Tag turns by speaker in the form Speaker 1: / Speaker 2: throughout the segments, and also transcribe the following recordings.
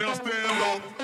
Speaker 1: Now stand up.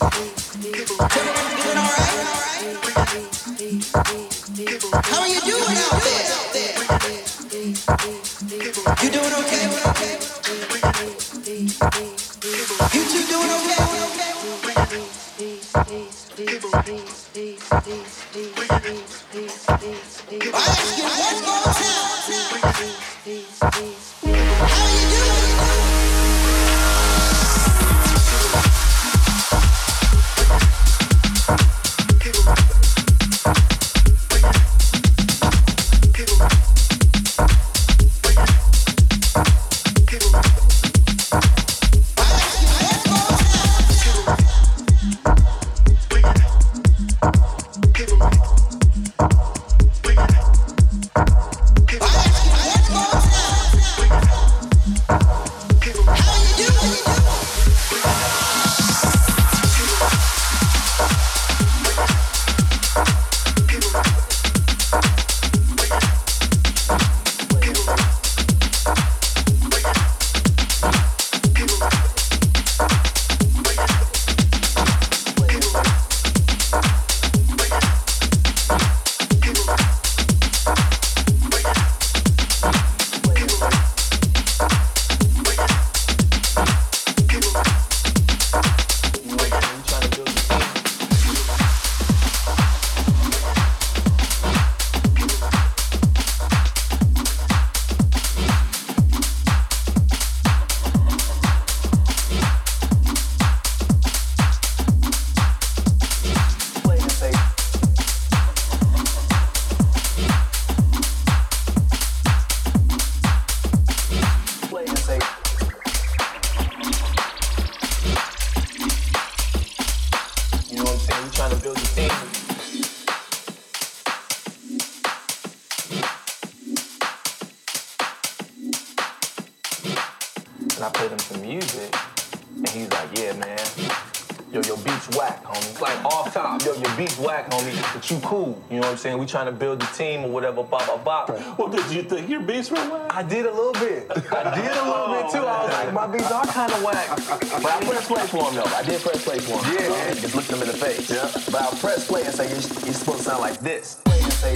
Speaker 1: People, people. saying? We trying to build the team or whatever, blah, blah, blah.
Speaker 2: What Well, did you think your beats were whack?
Speaker 1: I did a little bit. I did a little oh, bit too. I was oh, like, my beats are kind of whack.
Speaker 3: but I press play for them, though. I did press play for them.
Speaker 1: Yeah.
Speaker 3: Just looked them in the face.
Speaker 1: Yeah.
Speaker 3: But I'll press play and say, you're supposed to sound like this. Play and say,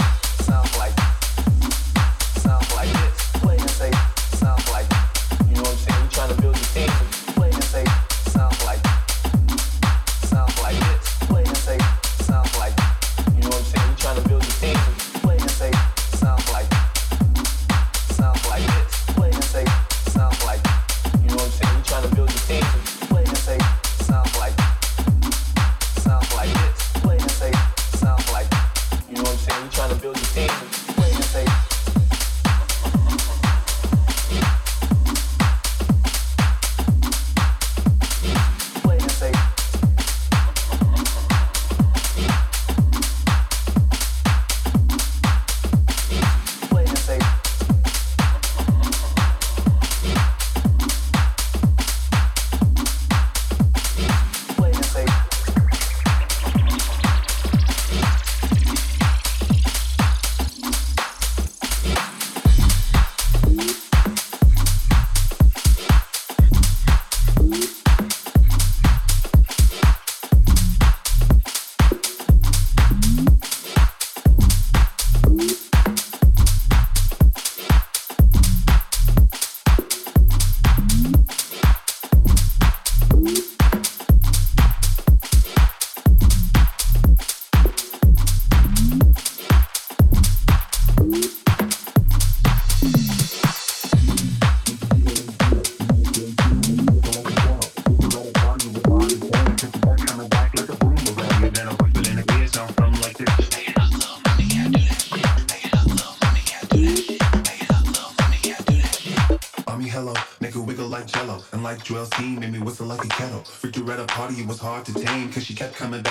Speaker 4: coming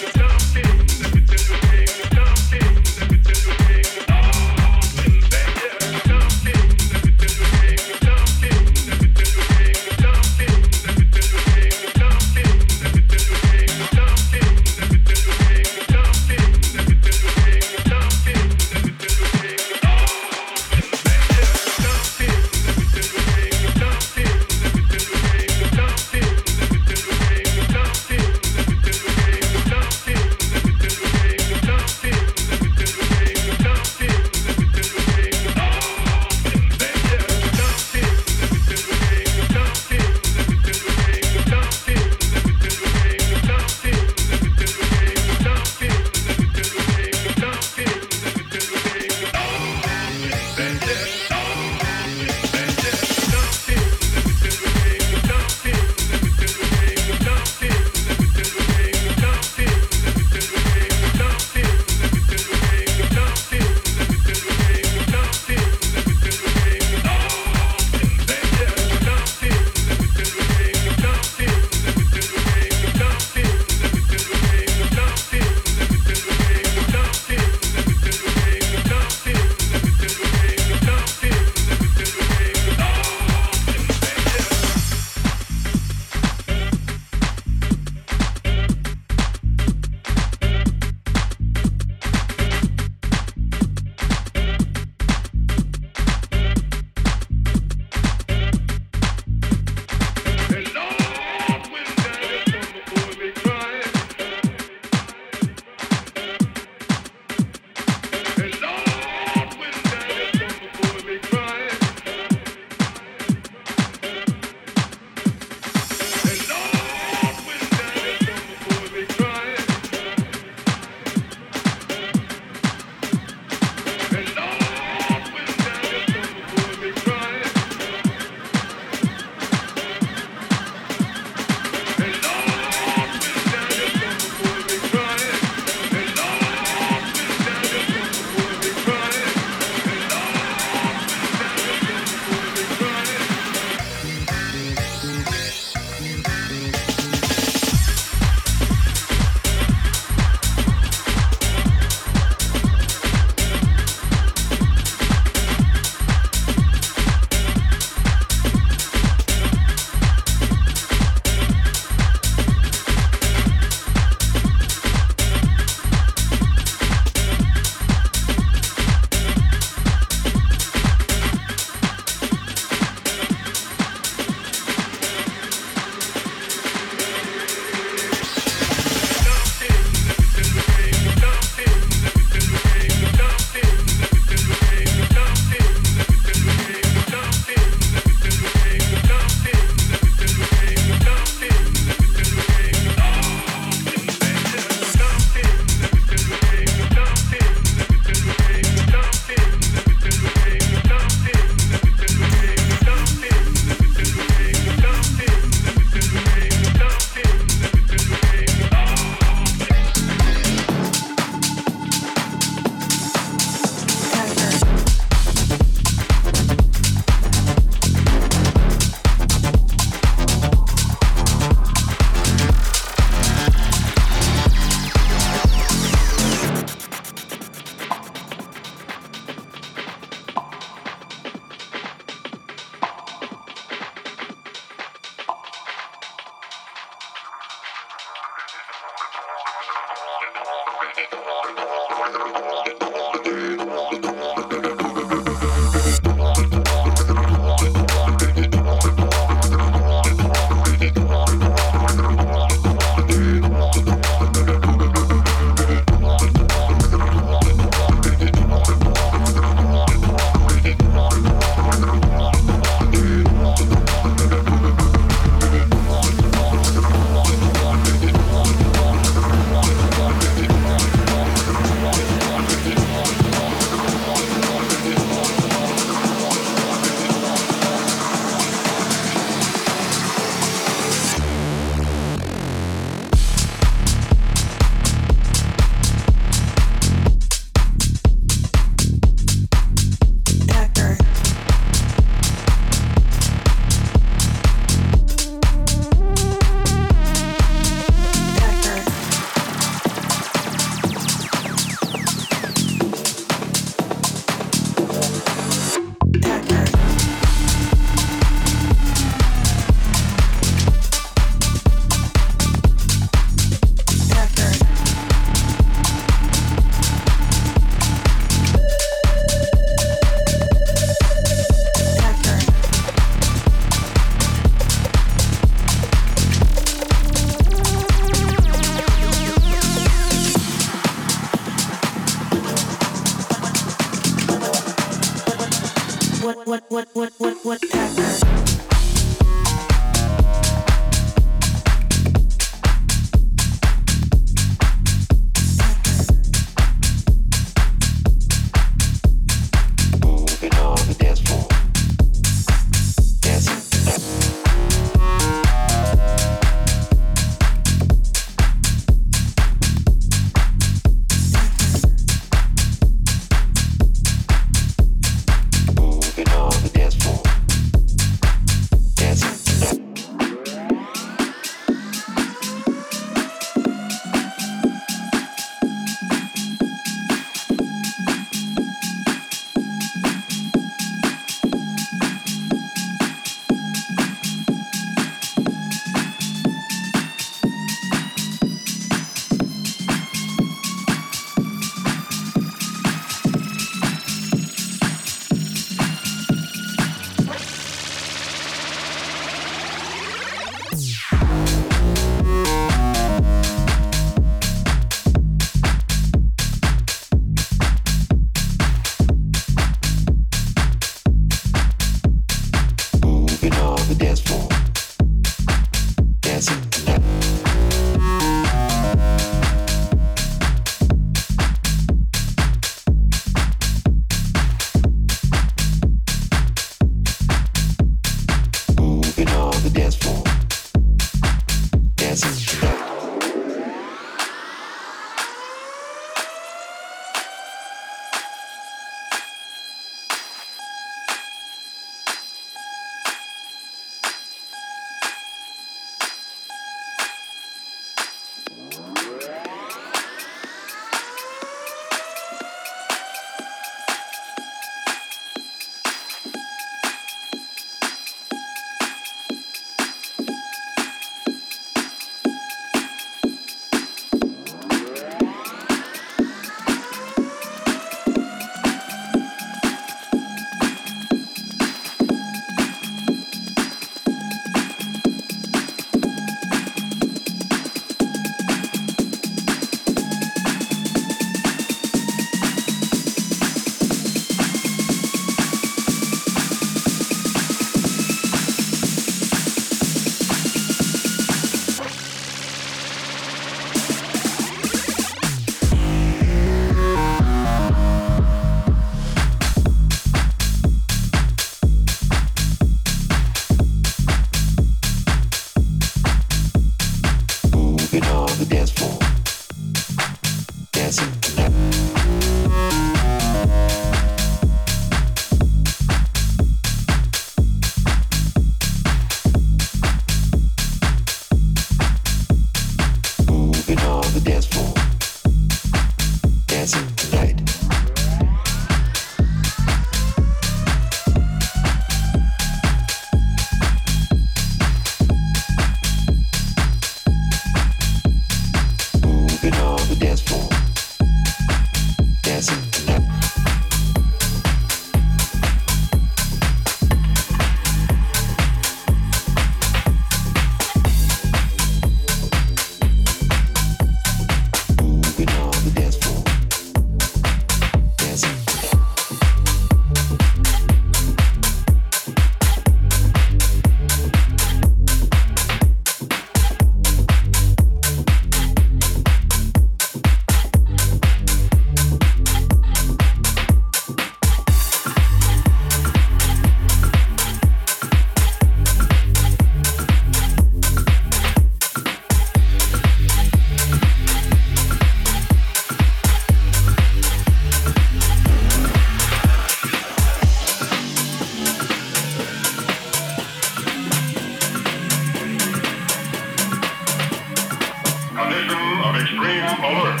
Speaker 5: of extreme alert.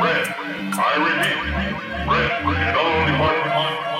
Speaker 5: Red. I repeat, red all departments.